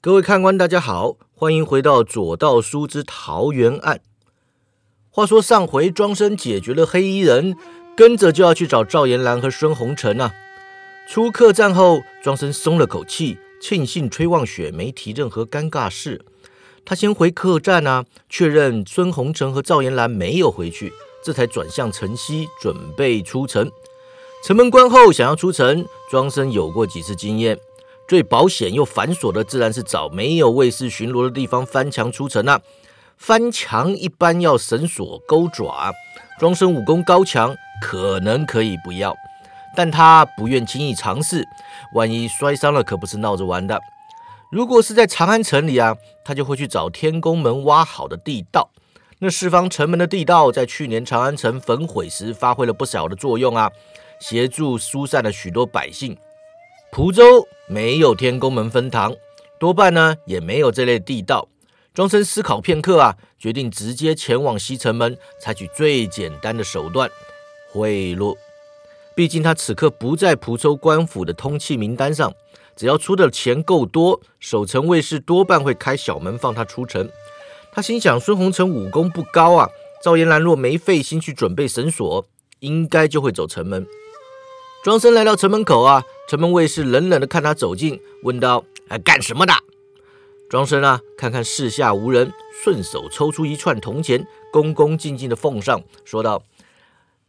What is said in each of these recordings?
各位看官，大家好，欢迎回到左道书之桃园案。话说上回庄生解决了黑衣人，跟着就要去找赵延兰和孙红尘啊。出客栈后，庄生松了口气，庆幸崔望雪没提任何尴尬事。他先回客栈啊，确认孙红尘和赵延兰没有回去，这才转向城西准备出城。城门关后，想要出城，庄生有过几次经验。最保险又繁琐的，自然是找没有卫士巡逻的地方翻墙出城啊！翻墙一般要绳索钩爪，庄生武功高强，可能可以不要，但他不愿轻易尝试，万一摔伤了，可不是闹着玩的。如果是在长安城里啊，他就会去找天宫门挖好的地道。那四方城门的地道，在去年长安城焚毁时，发挥了不小的作用啊，协助疏散了许多百姓。蒲州没有天宫门分堂，多半呢也没有这类地道。庄生思考片刻啊，决定直接前往西城门，采取最简单的手段贿赂。毕竟他此刻不在蒲州官府的通缉名单上，只要出的钱够多，守城卫士多半会开小门放他出城。他心想，孙红尘武功不高啊，赵延兰若没费心去准备绳索，应该就会走城门。庄生来到城门口啊，城门卫士冷冷的看他走近，问道：“哎，干什么的？”庄生啊，看看四下无人，顺手抽出一串铜钱，恭恭敬敬的奉上，说道：“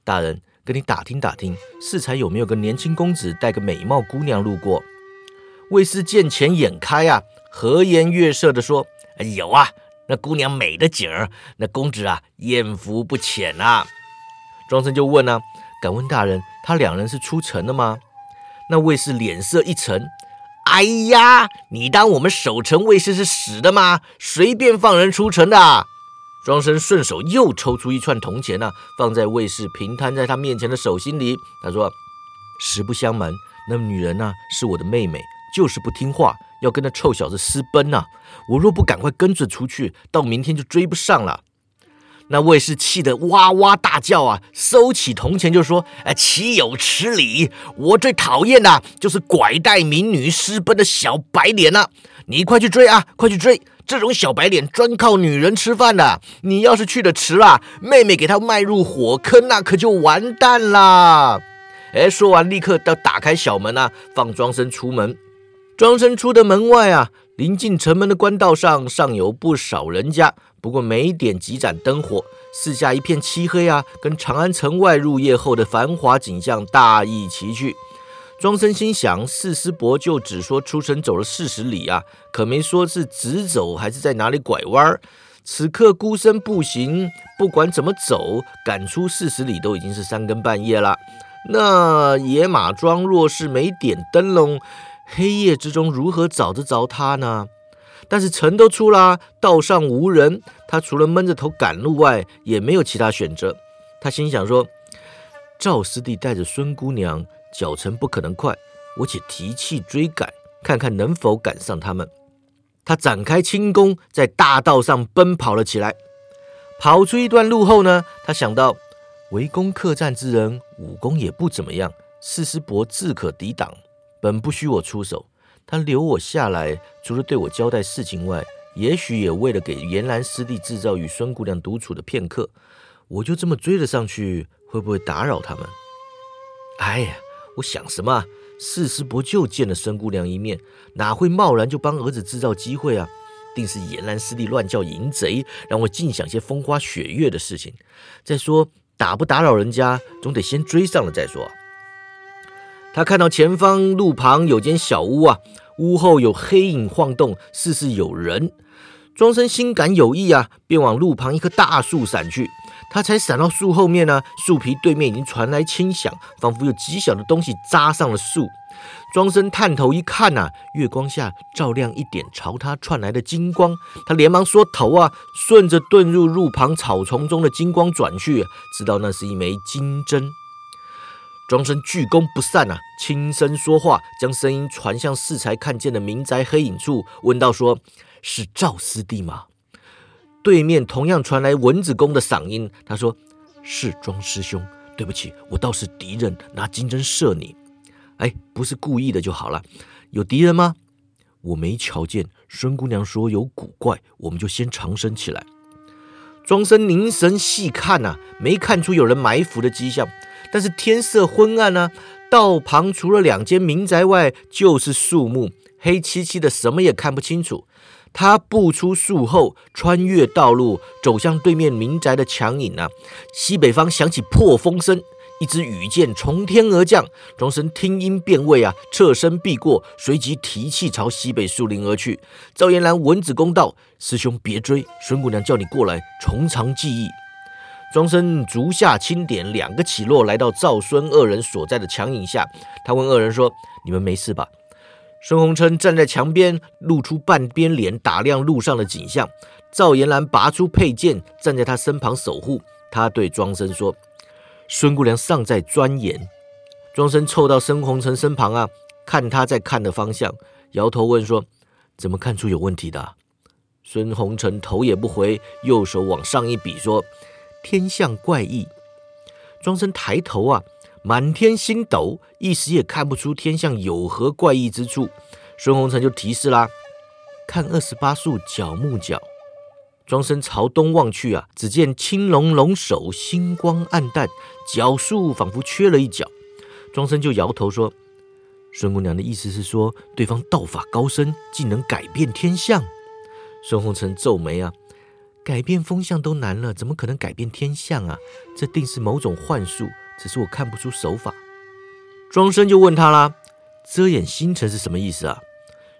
大人，跟你打听打听，适才有没有个年轻公子带个美貌姑娘路过？”卫士见钱眼开啊，和颜悦色的说：“有啊，那姑娘美的景儿，那公子啊，艳福不浅啊。”庄生就问啊。敢问大人，他两人是出城的吗？那卫士脸色一沉，哎呀，你当我们守城卫士是死的吗？随便放人出城的。庄生顺手又抽出一串铜钱呢，放在卫士平摊在他面前的手心里。他说：“实不相瞒，那女人呢是我的妹妹，就是不听话，要跟那臭小子私奔呢。我若不赶快跟着出去，到明天就追不上了。”那卫士气得哇哇大叫啊，收起铜钱就说：“哎，岂有此理！我最讨厌的就是拐带民女私奔的小白脸了。你快去追啊，快去追！这种小白脸专靠女人吃饭的。你要是去的迟了，妹妹给他迈入火坑，那可就完蛋啦！”哎，说完立刻要打开小门啊，放庄生出门。庄生出的门外啊，临近城门的官道上尚有不少人家。不过没点几盏灯火，四下一片漆黑啊，跟长安城外入夜后的繁华景象大异其趣。庄生心想，四师伯就只说出城走了四十里啊，可没说是直走还是在哪里拐弯儿。此刻孤身步行，不管怎么走，赶出四十里都已经是三更半夜了。那野马庄若是没点灯笼，黑夜之中如何找得着他呢？但是城都出了，道上无人，他除了闷着头赶路外，也没有其他选择。他心想说：“赵师弟带着孙姑娘，脚程不可能快，我且提气追赶，看看能否赶上他们。”他展开轻功，在大道上奔跑了起来。跑出一段路后呢，他想到围攻客栈之人武功也不怎么样，四师伯自可抵挡，本不需我出手。他留我下来，除了对我交代事情外，也许也为了给严兰师弟制造与孙姑娘独处的片刻。我就这么追了上去，会不会打扰他们？哎呀，我想什么？四师伯就见了孙姑娘一面，哪会贸然就帮儿子制造机会啊？定是严兰师弟乱叫淫贼，让我尽想些风花雪月的事情。再说，打不打扰人家，总得先追上了再说。他看到前方路旁有间小屋啊，屋后有黑影晃动，似是有人。庄生心感有意啊，便往路旁一棵大树闪去。他才闪到树后面呢，树皮对面已经传来轻响，仿佛有极小的东西扎上了树。庄生探头一看呐，月光下照亮一点朝他窜来的金光。他连忙缩头啊，顺着遁入路旁草丛中的金光转去，知道那是一枚金针。庄生鞠躬不散啊，轻声说话，将声音传向适才看见的民宅黑影处，问道：“说是赵师弟吗？”对面同样传来蚊子公的嗓音，他说：“是庄师兄，对不起，我倒是敌人，拿金针射你。哎，不是故意的就好了。有敌人吗？”我没瞧见。孙姑娘说有古怪，我们就先长生起来。庄生凝神细看呐，没看出有人埋伏的迹象。但是天色昏暗啊，道旁除了两间民宅外，就是树木，黑漆漆的，什么也看不清楚。他步出树后，穿越道路，走向对面民宅的墙影啊。西北方响起破风声。一支羽箭从天而降，庄生听音辨位啊，侧身避过，随即提气朝西北树林而去。赵延兰闻子公道：“师兄别追，孙姑娘叫你过来，从长计议。”庄生足下轻点，两个起落，来到赵孙二人所在的墙影下。他问二人说：“你们没事吧？”孙洪琛站在墙边，露出半边脸，打量路上的景象。赵延兰拔出佩剑，站在他身旁守护。他对庄生说。孙姑娘尚在钻研，庄生凑到孙红尘身旁啊，看他在看的方向，摇头问说：“怎么看出有问题的？”孙红尘头也不回，右手往上一比说：“天象怪异。”庄生抬头啊，满天星斗，一时也看不出天象有何怪异之处。孙红尘就提示啦：“看二十八宿角木角。”庄生朝东望去啊，只见青龙龙首，星光暗淡，角树仿佛缺了一角。庄生就摇头说：“孙姑娘的意思是说，对方道法高深，竟能改变天象。”孙红尘皱眉啊，改变风向都难了，怎么可能改变天象啊？这定是某种幻术，只是我看不出手法。庄生就问他啦：“遮掩星辰是什么意思啊？”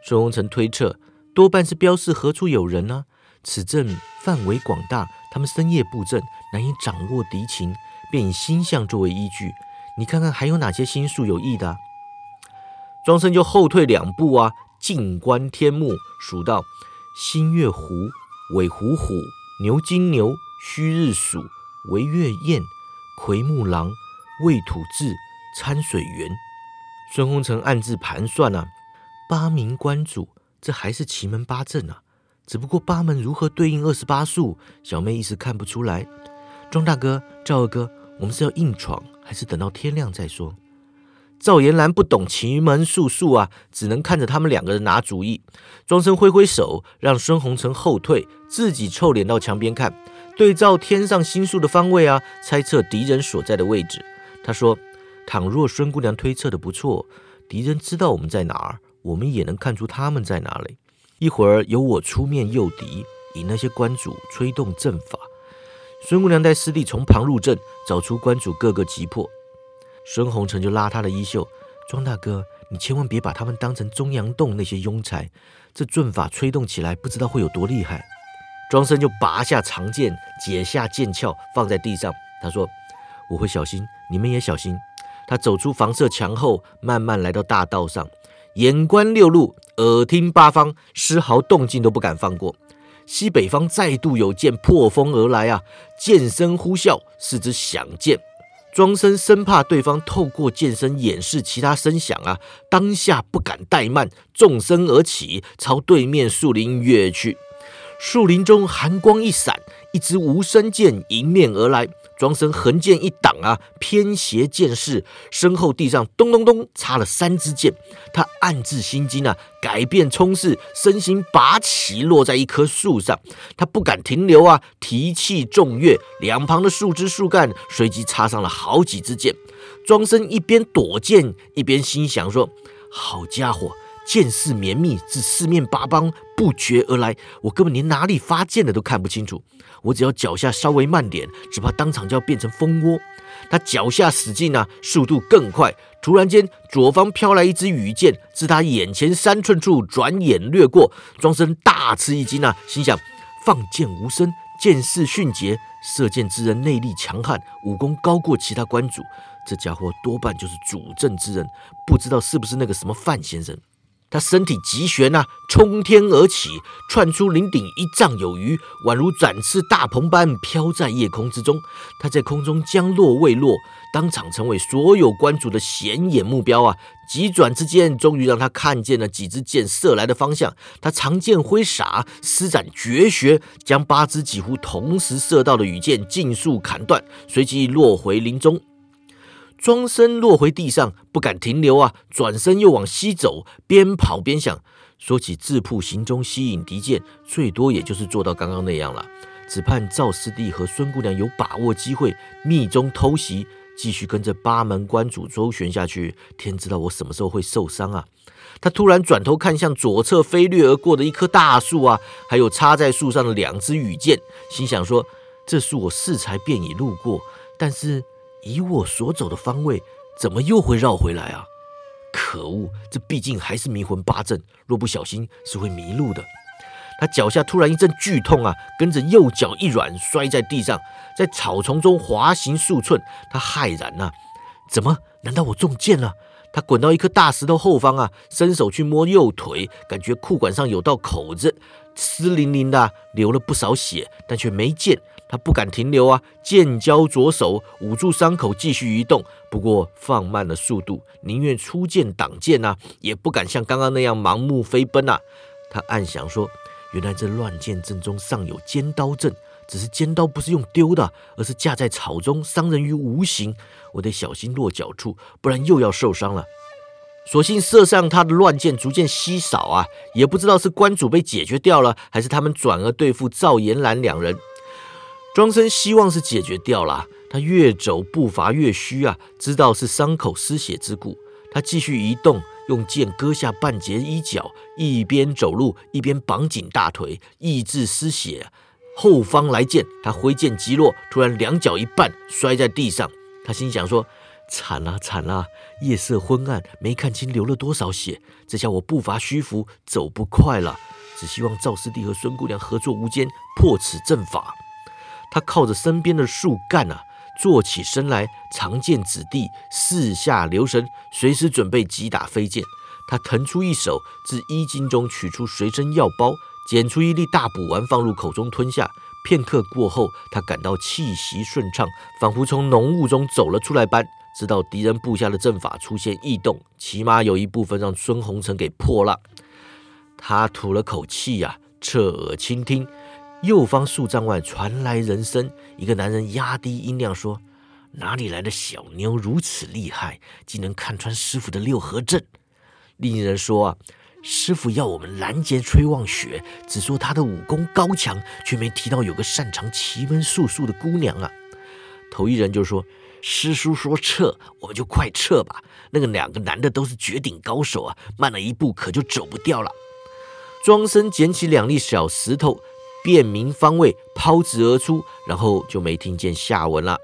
孙红尘推测，多半是标示何处有人呢。此阵范围广大，他们深夜布阵，难以掌握敌情，便以星象作为依据。你看看还有哪些星宿有异的？庄生就后退两步啊，静观天目，数到星月湖、尾虎虎、牛金牛、戌日鼠、为月燕、奎木狼、未土巳、参水元。孙红尘暗自盘算啊，八名关主，这还是奇门八阵啊。只不过八门如何对应二十八宿，小妹一时看不出来。庄大哥、赵二哥，我们是要硬闯，还是等到天亮再说？赵延兰不懂奇门术数啊，只能看着他们两个人拿主意。庄生挥挥手，让孙红尘后退，自己臭脸到墙边看，对照天上星宿的方位啊，猜测敌人所在的位置。他说：“倘若孙姑娘推测的不错，敌人知道我们在哪儿，我们也能看出他们在哪里。”一会儿由我出面诱敌，引那些关主催动阵法。孙姑娘带师弟从旁入阵，找出关主各个击破。孙红尘就拉他的衣袖：“庄大哥，你千万别把他们当成中阳洞那些庸才，这阵法催动起来不知道会有多厉害。”庄生就拔下长剑，解下剑鞘，放在地上。他说：“我会小心，你们也小心。”他走出房舍墙后，慢慢来到大道上。眼观六路，耳听八方，丝毫动静都不敢放过。西北方再度有剑破风而来啊！剑声呼啸，是只响剑。庄生生怕对方透过剑身掩饰其他声响啊，当下不敢怠慢，纵身而起，朝对面树林跃去。树林中寒光一闪，一支无声剑迎面而来。庄生横剑一挡啊，偏斜剑势，身后地上咚咚咚插了三支箭。他暗自心惊啊，改变冲势，身形拔起，落在一棵树上。他不敢停留啊，提气重跃，两旁的树枝树干随即插上了好几支箭。庄生一边躲箭，一边心想说：“好家伙，剑势绵密，自四面八方不绝而来，我根本连哪里发箭的都看不清楚。”我只要脚下稍微慢点，只怕当场就要变成蜂窝。他脚下使劲啊，速度更快。突然间，左方飘来一支羽箭，自他眼前三寸处转眼掠过。庄生大吃一惊啊，心想：放箭无声，箭势迅捷，射箭之人内力强悍，武功高过其他关主。这家伙多半就是主阵之人，不知道是不是那个什么范先生。他身体急旋呐，冲天而起，窜出林顶一丈有余，宛如展翅大鹏般飘在夜空之中。他在空中将落未落，当场成为所有关主的显眼目标啊！急转之间，终于让他看见了几支箭射来的方向。他长剑挥洒，施展绝学，将八支几乎同时射到的羽箭尽数砍断，随即落回林中。庄生落回地上，不敢停留啊！转身又往西走，边跑边想：说起自曝行踪，吸引敌舰，最多也就是做到刚刚那样了。只盼赵师弟和孙姑娘有把握机会密中偷袭，继续跟着八门关主周旋下去。天知道我什么时候会受伤啊！他突然转头看向左侧飞掠而过的一棵大树啊，还有插在树上的两支羽箭，心想说：这树我适才便已路过，但是以我所走的方位，怎么又会绕回来啊？可恶，这毕竟还是迷魂八阵，若不小心是会迷路的。他脚下突然一阵剧痛啊，跟着右脚一软，摔在地上，在草丛中滑行数寸。他骇然呐，怎么？难道我中箭了？他滚到一颗大石头后方啊，伸手去摸右腿，感觉裤管上有道口子，湿淋淋的，流了不少血，但却没剑。他不敢停留啊，剑交左手捂住伤口，继续移动。不过放慢了速度，宁愿出剑挡剑呐，也不敢像刚刚那样盲目飞奔呐。他暗想说：“原来这乱箭阵中尚有尖刀阵，只是尖刀不是用丢的，而是架在草中，伤人于无形。我得小心落脚处，不然又要受伤了。”所幸射上他的乱箭逐渐稀少啊，也不知道是关主被解决掉了，还是他们转而对付赵延兰两人。庄生希望是解决掉了，他越走步伐越虚啊，知道是伤口失血之故。他继续移动，用剑割下半截衣角，一边走路一边绑紧大腿，抑制失血。后方来剑，他挥剑击落，突然两脚一绊，摔在地上。他心想说：“惨了惨了，夜色昏暗，没看清流了多少血。这下我步伐虚浮，走不快了。只希望赵师弟和孙姑娘合作无间，破此阵法。”他靠着身边的树干啊，坐起身来，长剑指地，四下留神，随时准备击打飞剑。他腾出一手，自衣襟中取出随身药包，捡出一粒大补丸，放入口中吞下。片刻过后，他感到气息顺畅，仿佛从浓雾中走了出来般，知道敌人布下的阵法出现异动，起码有一部分让孙红尘给破了。他吐了口气呀，侧耳倾听。右方数丈外传来人声，一个男人压低音量说：“哪里来的小妞如此厉害，竟能看穿师傅的六合阵？”另一人说：“啊，师傅要我们拦截崔望雪，只说他的武功高强，却没提到有个擅长奇门术数的姑娘啊。”头一人就说：“师叔说撤，我们就快撤吧。那个两个男的都是绝顶高手啊，慢了一步可就走不掉了。”庄生捡起两粒小石头。辨明方位，抛掷而出，然后就没听见下文了。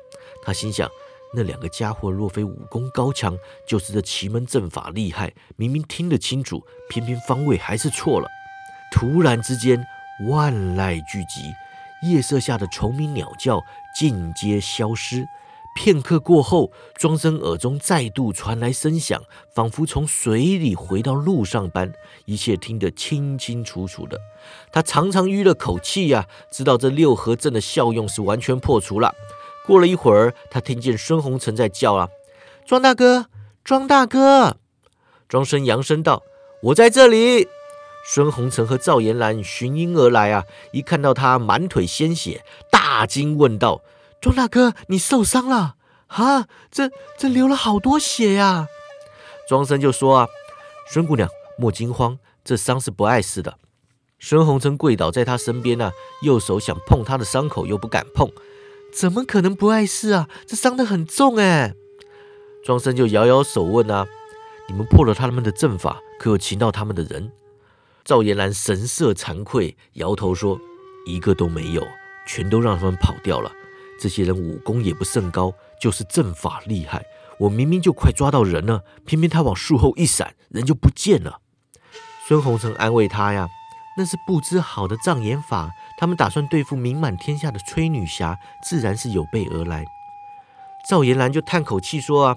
他心想：那两个家伙若非武功高强，就是这奇门阵法厉害。明明听得清楚，偏偏方位还是错了。突然之间，万籁俱寂，夜色下的虫鸣鸟叫尽皆消失。片刻过后，庄生耳中再度传来声响，仿佛从水里回到路上般，一切听得清清楚楚的。他长长吁了口气呀，知道这六合阵的效用是完全破除了。过了一会儿，他听见孙红尘在叫啊：“庄大哥，庄大哥！”庄生扬声道：“我在这里。”孙红尘和赵延兰寻音而来啊，一看到他满腿鲜血，大惊问道。庄大哥，你受伤了啊？这这流了好多血呀！庄生就说啊：“孙姑娘莫惊慌，这伤是不碍事的。”孙红尘跪倒在他身边呢，右手想碰他的伤口又不敢碰，怎么可能不碍事啊？这伤得很重哎！庄生就摇摇手问啊：“你们破了他们的阵法，可有擒到他们的人？”赵延兰神色惭愧，摇头说：“一个都没有，全都让他们跑掉了。”这些人武功也不甚高，就是阵法厉害。我明明就快抓到人了，偏偏他往树后一闪，人就不见了。孙红尘安慰他呀：“那是不知好的障眼法，他们打算对付名满天下的崔女侠，自然是有备而来。”赵延兰就叹口气说：“啊，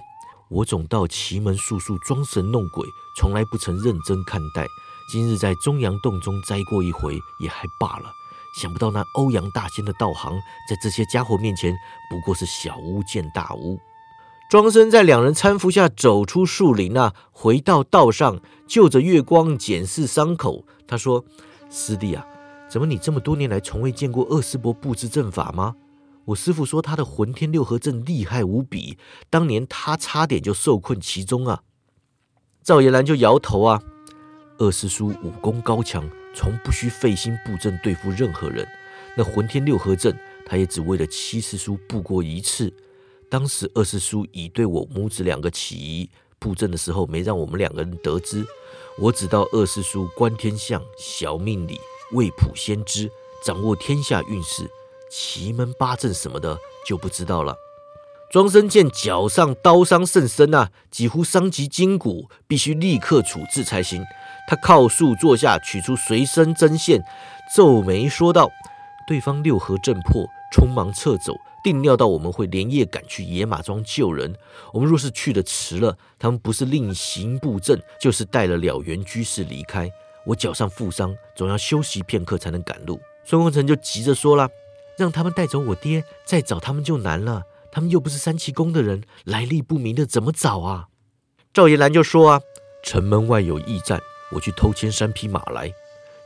我总道奇门术数装神弄鬼，从来不曾认真看待。今日在中阳洞中栽过一回，也还罢了。”想不到那欧阳大仙的道行，在这些家伙面前不过是小巫见大巫。庄生在两人搀扶下走出树林啊，回到道上，就着月光检视伤口。他说：“师弟啊，怎么你这么多年来从未见过二师伯布置阵法吗？我师傅说他的混天六合阵厉害无比，当年他差点就受困其中啊。”赵延兰就摇头啊：“二师叔武功高强，从不需费心布阵对付任何人。那浑天六合阵，他也只为了七师叔布过一次。当时二师叔已对我母子两个起疑，布阵的时候没让我们两个人得知。我只道二师叔观天象、晓命理、未卜先知，掌握天下运势，奇门八阵什么的就不知道了。庄生见脚上刀伤甚深啊，几乎伤及筋骨，必须立刻处置才行。他靠树坐下，取出随身针线，皱眉说道：“对方六合阵破，匆忙撤走。”定料到我们会连夜赶去野马庄救人，我们若是去的迟了，他们不是另行布阵，就是带了了缘居士离开。我脚上负伤，总要休息片刻才能赶路。孙红尘就急着说了：“让他们带走我爹，再找他们就难了。他们又不是三奇宫的人，来历不明的，怎么找啊？”赵延兰就说：“啊，城门外有驿站，我去偷牵三匹马来。”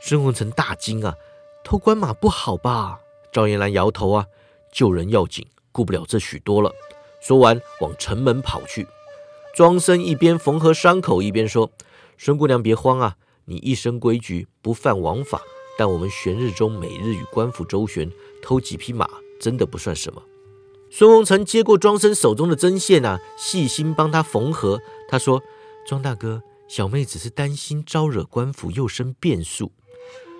孙红尘大惊啊，偷官马不好吧？赵延兰摇头啊。救人要紧，顾不了这许多了。说完，往城门跑去。庄生一边缝合伤口，一边说：“孙姑娘别慌啊，你一身规矩，不犯王法。但我们玄日中每日与官府周旋，偷几匹马真的不算什么。”孙红尘接过庄生手中的针线啊，细心帮他缝合。他说：“庄大哥，小妹只是担心招惹官府，又生变数。”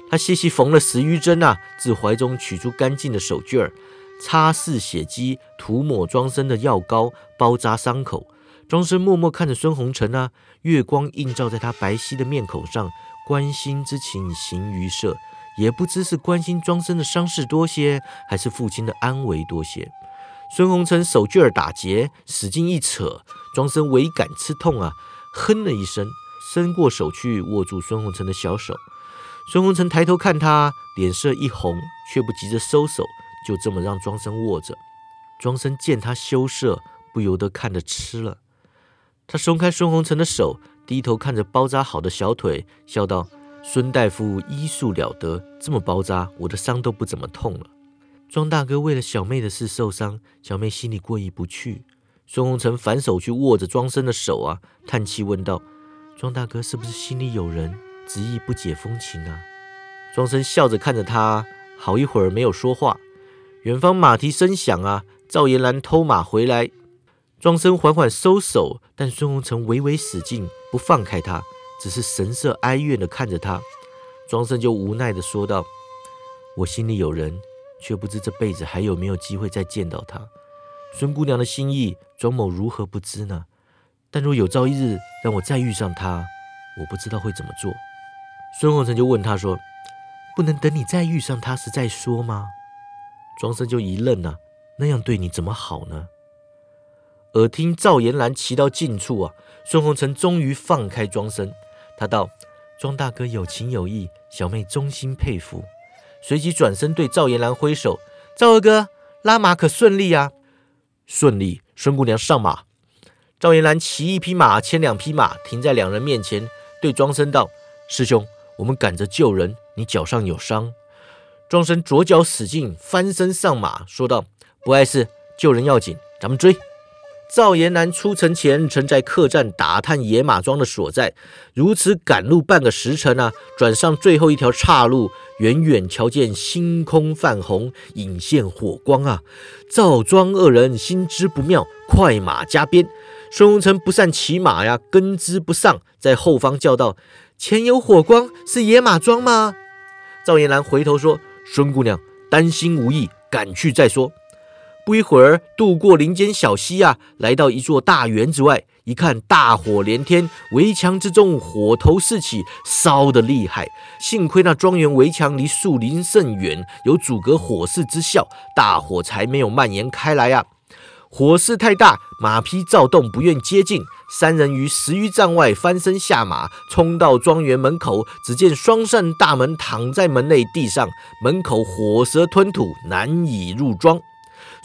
她细细缝了十余针啊，自怀中取出干净的手绢儿。擦拭血迹，涂抹庄生的药膏，包扎伤口。庄生默默看着孙红尘啊，月光映照在他白皙的面孔上，关心之情形于色，也不知是关心庄生的伤势多些，还是父亲的安危多些。孙红尘手绢儿打结，使劲一扯，庄生唯感刺痛啊，哼了一声，伸过手去握住孙红尘的小手。孙红尘抬头看他，脸色一红，却不急着收手。就这么让庄生握着，庄生见他羞涩，不由得看着吃了。他松开孙红尘的手，低头看着包扎好的小腿，笑道：“孙大夫医术了得，这么包扎，我的伤都不怎么痛了。”庄大哥为了小妹的事受伤，小妹心里过意不去。孙红尘反手去握着庄生的手啊，叹气问道：“庄大哥是不是心里有人，执意不解风情啊？”庄生笑着看着他，好一会儿没有说话。远方马蹄声响啊！赵延兰偷马回来，庄生缓缓收手，但孙红尘微微使劲，不放开他，只是神色哀怨的看着他。庄生就无奈的说道：“我心里有人，却不知这辈子还有没有机会再见到他。孙姑娘的心意，庄某如何不知呢？但若有朝一日让我再遇上她，我不知道会怎么做。”孙红尘就问他说：“不能等你再遇上她时再说吗？”庄生就一愣啊，那样对你怎么好呢？耳听赵延兰骑到近处啊，孙红尘终于放开庄生，他道：“庄大哥有情有义，小妹衷心佩服。”随即转身对赵延兰挥手：“赵二哥，拉马可顺利啊？”“顺利。”孙姑娘上马。赵延兰骑一匹马，牵两匹马，停在两人面前，对庄生道：“师兄，我们赶着救人，你脚上有伤。”庄生左脚使劲，翻身上马，说道：“不碍事，救人要紧，咱们追。”赵延南出城前，曾在客栈打探野马庄的所在，如此赶路半个时辰啊，转上最后一条岔路，远远瞧见星空泛红，隐现火光啊！赵庄二人心知不妙，快马加鞭。孙红成不善骑马呀，跟之不上，在后方叫道：“前有火光，是野马庄吗？”赵延南回头说。孙姑娘担心无益，赶去再说。不一会儿，渡过林间小溪啊，来到一座大园子外，一看大火连天，围墙之中火头四起，烧得厉害。幸亏那庄园围墙离树林甚远，有阻隔火势之效，大火才没有蔓延开来啊。火势太大，马匹躁动，不愿接近。三人于十余丈外翻身下马，冲到庄园门口，只见双扇大门躺在门内地上，门口火舌吞吐，难以入庄。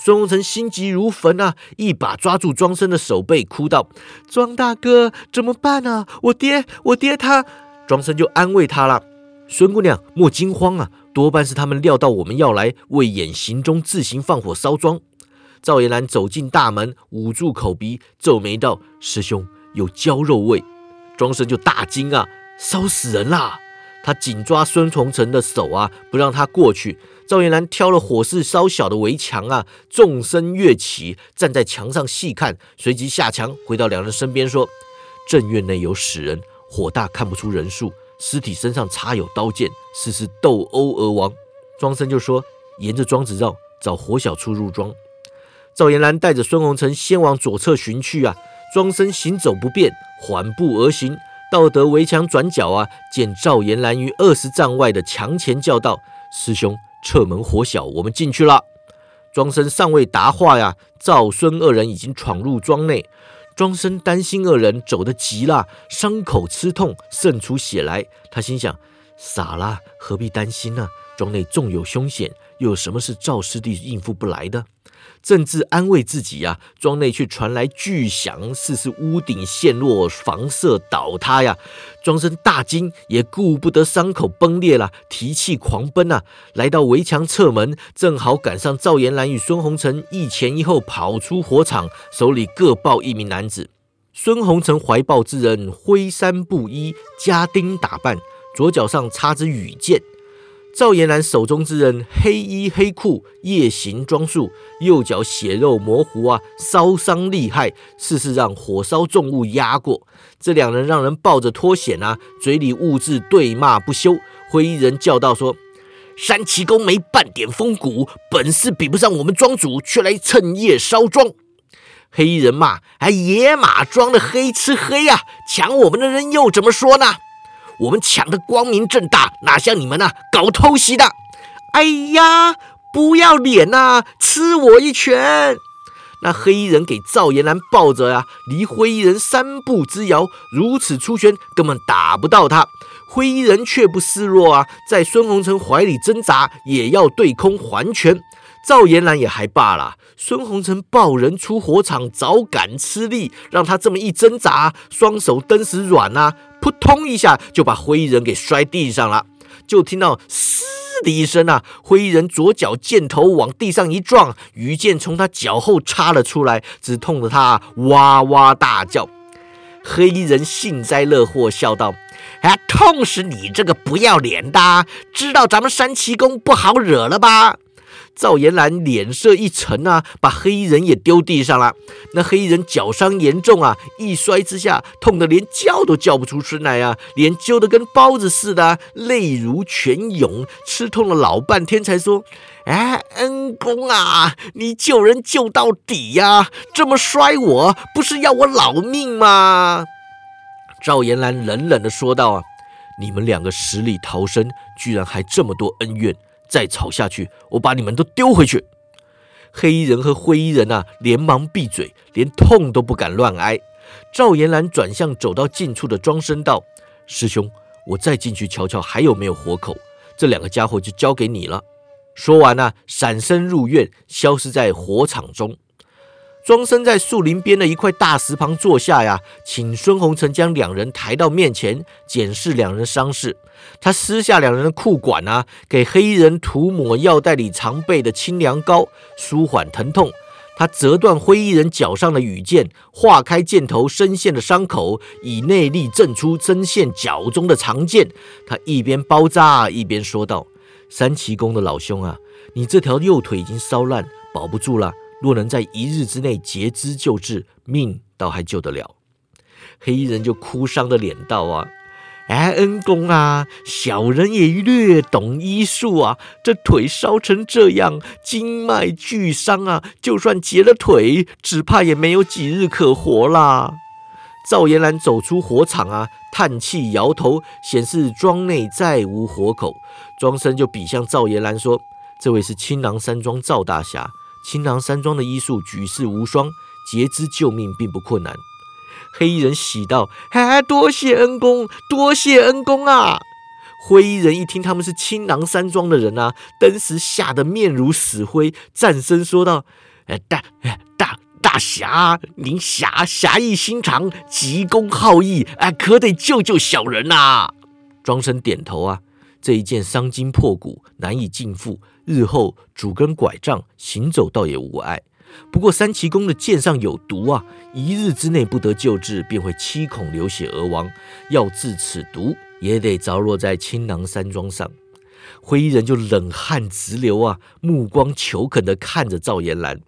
孙红尘心急如焚啊，一把抓住庄生的手背，哭道：“庄大哥，怎么办啊？我爹，我爹他……”庄生就安慰他了：“孙姑娘莫惊慌啊，多半是他们料到我们要来，为演行踪，自行放火烧庄。”赵延兰走进大门，捂住口鼻，皱眉道：“师兄有焦肉味。”庄生就大惊啊，烧死人啦！他紧抓孙红尘的手啊，不让他过去。赵延兰挑了火势稍小的围墙啊，纵身跃起，站在墙上细看，随即下墙回到两人身边说：“正院内有死人，火大看不出人数，尸体身上插有刀剑，似是斗殴而亡。”庄生就说：“沿着庄子绕，找火小处入庄。”赵延兰带着孙红尘先往左侧寻去啊，庄生行走不便，缓步而行。道德围墙转角啊，见赵延兰于二十丈外的墙前叫道：“师兄，侧门火小，我们进去了。”庄生尚未答话呀，赵孙二人已经闯入庄内。庄生担心二人走得急了，伤口刺痛，渗出血来。他心想：傻了，何必担心呢？庄内纵有凶险，又有什么是赵师弟应付不来的？甚至安慰自己呀，庄内却传来巨响，似是屋顶陷落、房舍倒塌呀。庄生大惊，也顾不得伤口崩裂了，提气狂奔啊！来到围墙侧门，正好赶上赵延兰与孙红尘一前一后跑出火场，手里各抱一名男子。孙红尘怀抱之人，灰衫布衣，家丁打扮，左脚上插着羽箭。赵延兰手中之人黑衣黑裤夜行装束，右脚血肉模糊啊，烧伤厉害，似是让火烧重物压过。这两人让人抱着脱险啊，嘴里兀自对骂不休。灰衣人叫道：“说山崎公没半点风骨，本事比不上我们庄主，却来趁夜烧庄。”黑衣人骂：“哎，野马庄的黑吃黑呀，抢我们的人又怎么说呢？”我们抢的光明正大，哪像你们呐搞偷袭的？哎呀，不要脸呐！吃我一拳！那黑衣人给赵延兰抱着呀，离灰衣人三步之遥，如此出拳根本打不到他。灰衣人却不示弱啊，在孙红尘怀里挣扎，也要对空还拳。赵延兰也还罢了，孙红尘抱人出火场，早赶吃力，让他这么一挣扎，双手登时软啊。扑通一下就把灰衣人给摔地上了，就听到“嘶”的一声啊，灰衣人左脚箭头往地上一撞，羽箭从他脚后插了出来，只痛得他哇哇大叫。黑衣人幸灾乐祸，笑道：“哎，痛死你这个不要脸的！知道咱们三奇公不好惹了吧？”赵延兰脸色一沉啊，把黑衣人也丢地上了。那黑衣人脚伤严重啊，一摔之下，痛得连叫都叫不出声来啊，脸揪得跟包子似的，泪如泉涌，吃痛了老半天才说：“哎，恩公啊，你救人救到底呀，这么摔我不是要我老命吗？”赵延兰冷冷地说道：“啊，你们两个死里逃生，居然还这么多恩怨。”再吵下去，我把你们都丢回去！黑衣人和灰衣人啊，连忙闭嘴，连痛都不敢乱挨。赵延兰转向走到近处的庄生道：“师兄，我再进去瞧瞧还有没有活口，这两个家伙就交给你了。”说完呢，闪身入院，消失在火场中。庄生在树林边的一块大石旁坐下呀，请孙红尘将两人抬到面前，检视两人伤势。他撕下两人的裤管啊，给黑衣人涂抹药袋里常备的清凉膏，舒缓疼痛。他折断灰衣人脚上的羽箭，化开箭头深陷的伤口，以内力震出针陷脚中的长剑。他一边包扎，一边说道：“三奇公的老兄啊，你这条右腿已经烧烂，保不住了。若能在一日之内截肢救治，命倒还救得了。”黑衣人就哭丧的脸道：“啊。”哎，恩公啊，小人也略懂医术啊。这腿烧成这样，经脉俱伤啊，就算截了腿，只怕也没有几日可活啦。赵延兰走出火场啊，叹气摇头，显示庄内再无活口。庄生就比向赵延兰说：“这位是青囊山庄赵大侠，青囊山庄的医术举世无双，截肢救命并不困难。”黑衣人喜道：“哎，多谢恩公，多谢恩公啊！”灰衣人一听他们是青囊山庄的人啊，登时吓得面如死灰，战声说道：“哎，大大大侠，您侠侠义心肠，急公好义，哎，可得救救小人呐！”庄生点头啊，这一剑伤筋破骨，难以尽复，日后拄根拐杖行走，倒也无碍。不过三奇公的剑上有毒啊，一日之内不得救治，便会七孔流血而亡。要治此毒，也得着落在青囊山庄上。灰衣人就冷汗直流啊，目光求恳地看着赵延兰。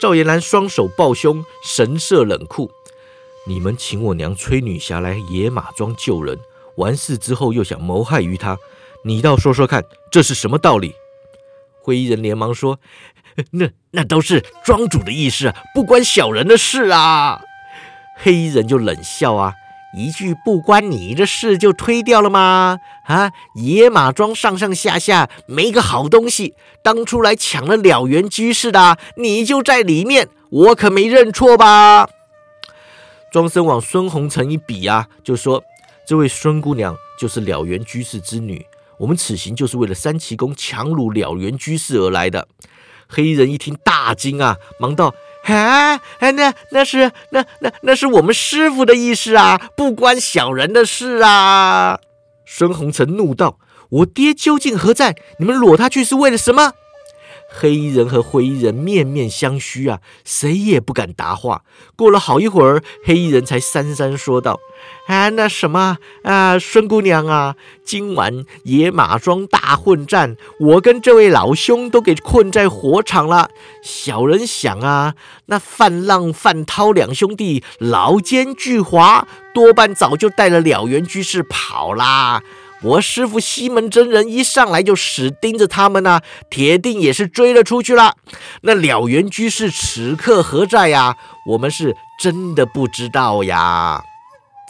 赵延兰双手抱胸，神色冷酷：“你们请我娘崔女侠来野马庄救人，完事之后又想谋害于她，你倒说说看，这是什么道理？”灰衣人连忙说：“ 那那都是庄主的意思，不关小人的事啊。”黑衣人就冷笑啊。一句不关你的事就推掉了吗？啊，野马庄上上下下没个好东西，当初来抢了了缘居士的，你就在里面，我可没认错吧？庄生往孙红尘一比啊，就说：“这位孙姑娘就是了缘居士之女，我们此行就是为了三奇宫强掳了缘居士而来的。”黑衣人一听大惊啊，忙道。啊哎，那那是那那那是我们师傅的意思啊，不关小人的事啊！孙红尘怒道：“我爹究竟何在？你们裸他去是为了什么？”黑衣人和灰衣人面面相觑啊，谁也不敢答话。过了好一会儿，黑衣人才讪讪说道：“啊，那什么啊，孙姑娘啊，今晚野马庄大混战，我跟这位老兄都给困在火场了。小人想啊，那范浪、范涛两兄弟老奸巨猾，多半早就带了了缘居士跑啦。”我师傅西门真人一上来就死盯着他们呢，铁定也是追了出去了。那了缘居士此刻何在呀？我们是真的不知道呀。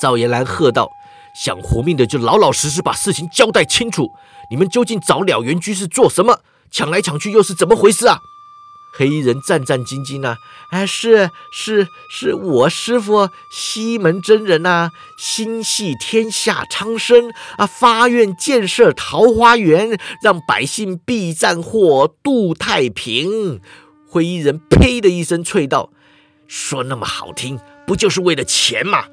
赵延兰喝道：“想活命的就老老实实把事情交代清楚。你们究竟找了缘居士做什么？抢来抢去又是怎么回事啊？”黑衣人战战兢兢呢，哎，是是是我师傅西门真人呐，心系天下苍生啊，发愿建设桃花源，让百姓避战祸，度太平。灰衣人呸的一声啐道：“说那么好听，不就是为了钱吗？”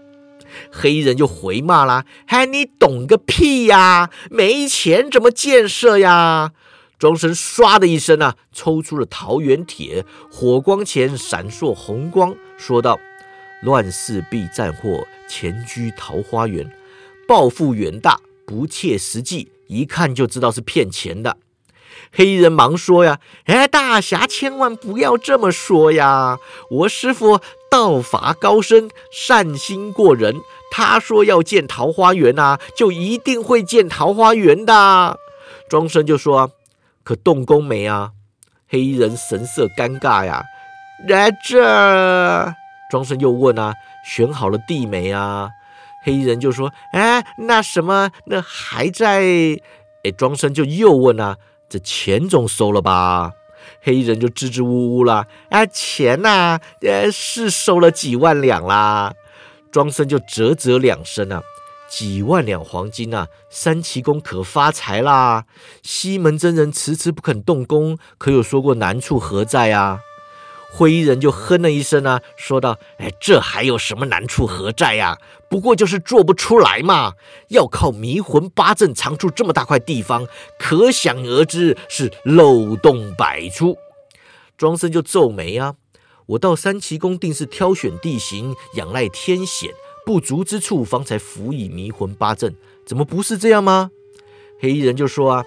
黑衣人就回骂啦：“嗨，你懂个屁呀！没钱怎么建设呀？”庄生唰的一声啊，抽出了桃园铁，火光前闪烁红光，说道：“乱世必战祸，前居桃花源，抱负远大，不切实际，一看就知道是骗钱的。”黑衣人忙说：“呀，哎，大侠千万不要这么说呀！我师傅道法高深，善心过人，他说要建桃花源啊，就一定会建桃花源的。”庄生就说。可动工没啊？黑衣人神色尴尬呀。在这，庄生又问啊：“选好了地没啊？”黑衣人就说：“哎，那什么，那还在。”哎，庄生就又问啊：“这钱总收了吧？”黑衣人就支支吾吾了：“哎，钱呐，呃，是收了几万两啦。”庄生就啧啧两声啊。几万两黄金啊！三奇宫可发财啦！西门真人迟迟不肯动工，可有说过难处何在啊？灰衣人就哼了一声啊，说道：“哎，这还有什么难处何在呀？不过就是做不出来嘛！要靠迷魂八阵藏住这么大块地方，可想而知是漏洞百出。”庄生就皱眉啊：“我到三奇宫定是挑选地形，仰赖天险。”不足之处，方才辅以迷魂八阵，怎么不是这样吗？黑衣人就说啊，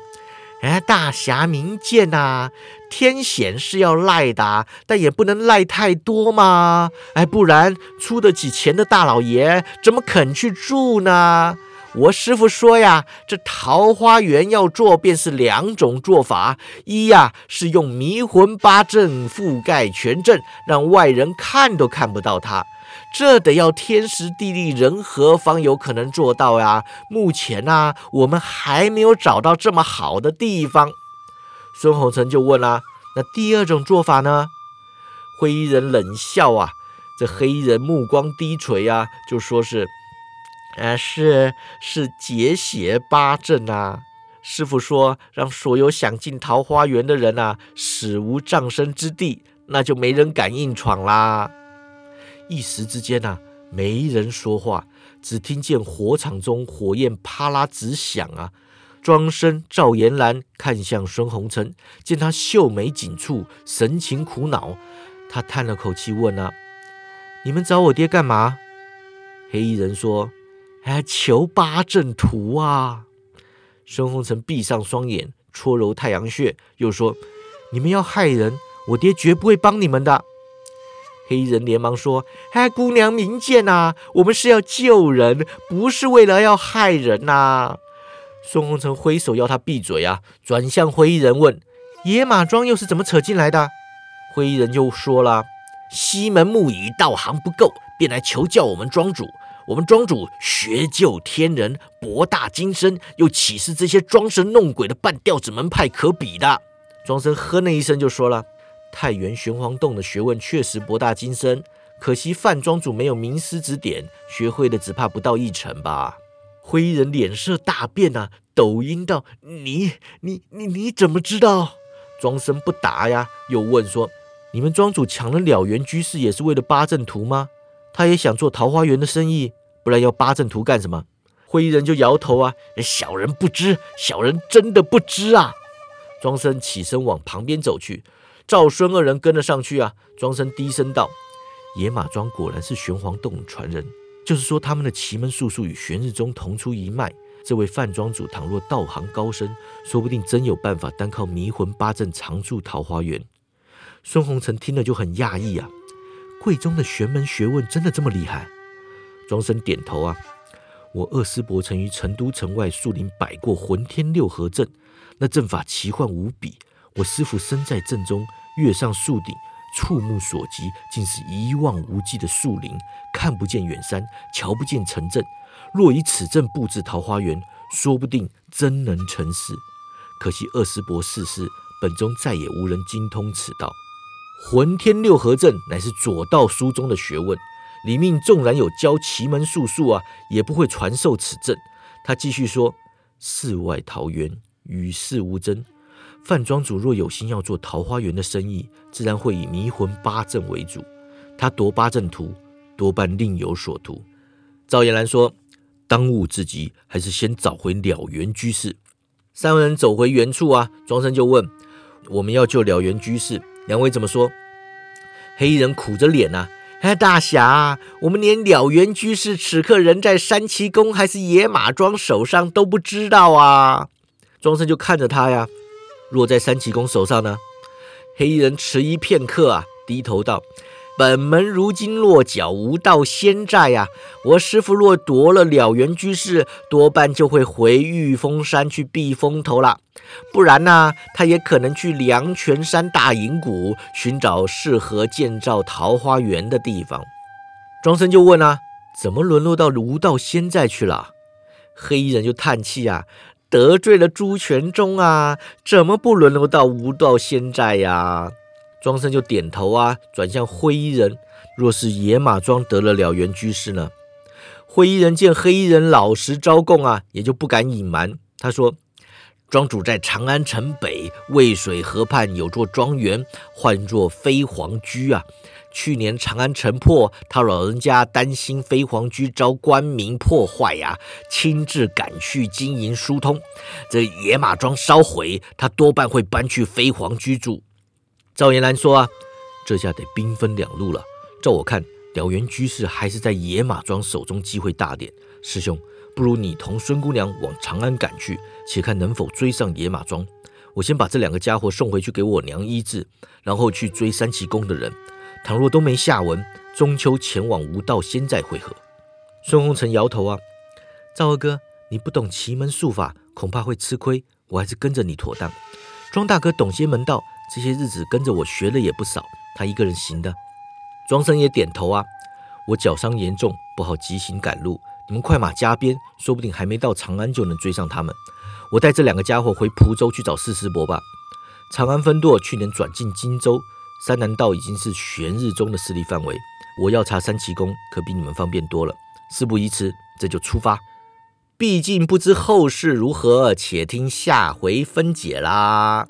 哎，大侠明鉴呐，天险是要赖的，但也不能赖太多嘛，哎，不然出得起钱的大老爷怎么肯去住呢？我师傅说呀，这桃花源要做，便是两种做法，一呀是用迷魂八阵覆盖全阵，让外人看都看不到它。这得要天时地利人和方有可能做到呀。目前呢，我们还没有找到这么好的地方。孙红尘就问啊：“那第二种做法呢？”灰衣人冷笑啊，这黑衣人目光低垂啊，就说是：“呃，是是结血八阵啊。师傅说，让所有想进桃花源的人啊，死无葬身之地，那就没人敢硬闯啦。”一时之间呐，没人说话，只听见火场中火焰啪啦直响啊！庄生赵延兰看向孙红尘，见他秀眉紧蹙，神情苦恼，他叹了口气问啊：“你们找我爹干嘛？”黑衣人说：“哎，求八阵图啊！孙红尘闭上双眼，搓揉太阳穴，又说：“你们要害人，我爹绝不会帮你们的。”黑衣人连忙说：“哎，姑娘明鉴呐，我们是要救人，不是为了要害人呐。”孙红尘挥手要他闭嘴啊，转向灰衣人问：“野马庄又是怎么扯进来的？”灰衣人就说了：“西门木乙道行不够，便来求教我们庄主。我们庄主学究天人，博大精深，又岂是这些装神弄鬼的半吊子门派可比的？”庄生哼了一声就说了。太原玄黄洞的学问确实博大精深，可惜范庄主没有名师指点，学会的只怕不到一成吧。灰衣人脸色大变啊，抖音道：“你、你、你、你怎么知道？”庄生不答呀，又问说：“你们庄主抢了了缘居士，也是为了八阵图吗？他也想做桃花源的生意，不然要八阵图干什么？”灰衣人就摇头啊：“小人不知，小人真的不知啊。”庄生起身往旁边走去。赵孙二人跟了上去啊！庄生低声道：“野马庄果然是玄黄洞传人，就是说他们的奇门术数与玄日宗同出一脉。这位范庄主倘若道行高深，说不定真有办法单靠迷魂八阵常驻桃花源。”孙红尘听了就很讶异啊！贵中的玄门学问真的这么厉害？庄生点头啊：“我二师伯曾于成都城外树林摆过混天六合阵，那阵法奇幻无比。”我师傅身在阵中，跃上树顶，触目所及，竟是一望无际的树林，看不见远山，瞧不见城镇。若以此阵布置桃花源，说不定真能成事。可惜二师伯逝世，本宗再也无人精通此道。浑天六合阵乃是左道书中的学问，里面纵然有教奇门术数啊，也不会传授此阵。他继续说：“世外桃源，与世无争。”范庄主若有心要做桃花源的生意，自然会以迷魂八阵为主。他夺八阵图，多半另有所图。赵延兰说：“当务之急，还是先找回了缘居士。”三人走回原处啊，庄生就问：“我们要救了缘居士，两位怎么说？”黑衣人苦着脸呐：“哎，大侠，我们连了缘居士此刻人在三奇宫还是野马庄手上都不知道啊。”庄生就看着他呀。落在三奇公手上呢？黑衣人迟疑片刻啊，低头道：“本门如今落脚无道仙寨呀，我师傅若夺了了缘居士，多半就会回玉峰山去避风头了。不然呢，他也可能去凉泉山大隐谷寻找适合建造桃花源的地方。”庄生就问啊：“怎么沦落到无道仙寨去了？”黑衣人就叹气啊。得罪了朱全忠啊，怎么不沦落到无道仙寨呀？庄生就点头啊，转向灰衣人。若是野马庄得了了缘居士呢？灰衣人见黑衣人老实招供啊，也就不敢隐瞒。他说：“庄主在长安城北渭水河畔有座庄园，唤作飞黄居啊。”去年长安城破，他老人家担心飞黄居遭官民破坏呀，亲自赶去经营疏通。这野马庄烧毁，他多半会搬去飞黄居住。赵延兰说啊，这下得兵分两路了。照我看，了缘居士还是在野马庄手中机会大点。师兄，不如你同孙姑娘往长安赶去，且看能否追上野马庄。我先把这两个家伙送回去给我娘医治，然后去追三奇宫的人。倘若都没下文，中秋前往无道仙寨会合。孙红尘摇头啊，赵二哥，你不懂奇门术法，恐怕会吃亏。我还是跟着你妥当。庄大哥懂些门道，这些日子跟着我学的也不少，他一个人行的。庄生也点头啊，我脚伤严重，不好急行赶路。你们快马加鞭，说不定还没到长安就能追上他们。我带这两个家伙回蒲州去找四师伯吧。长安分舵，去年转进荆州。三南道已经是玄日宗的势力范围，我要查三奇宫可比你们方便多了。事不宜迟，这就出发。毕竟不知后事如何，且听下回分解啦。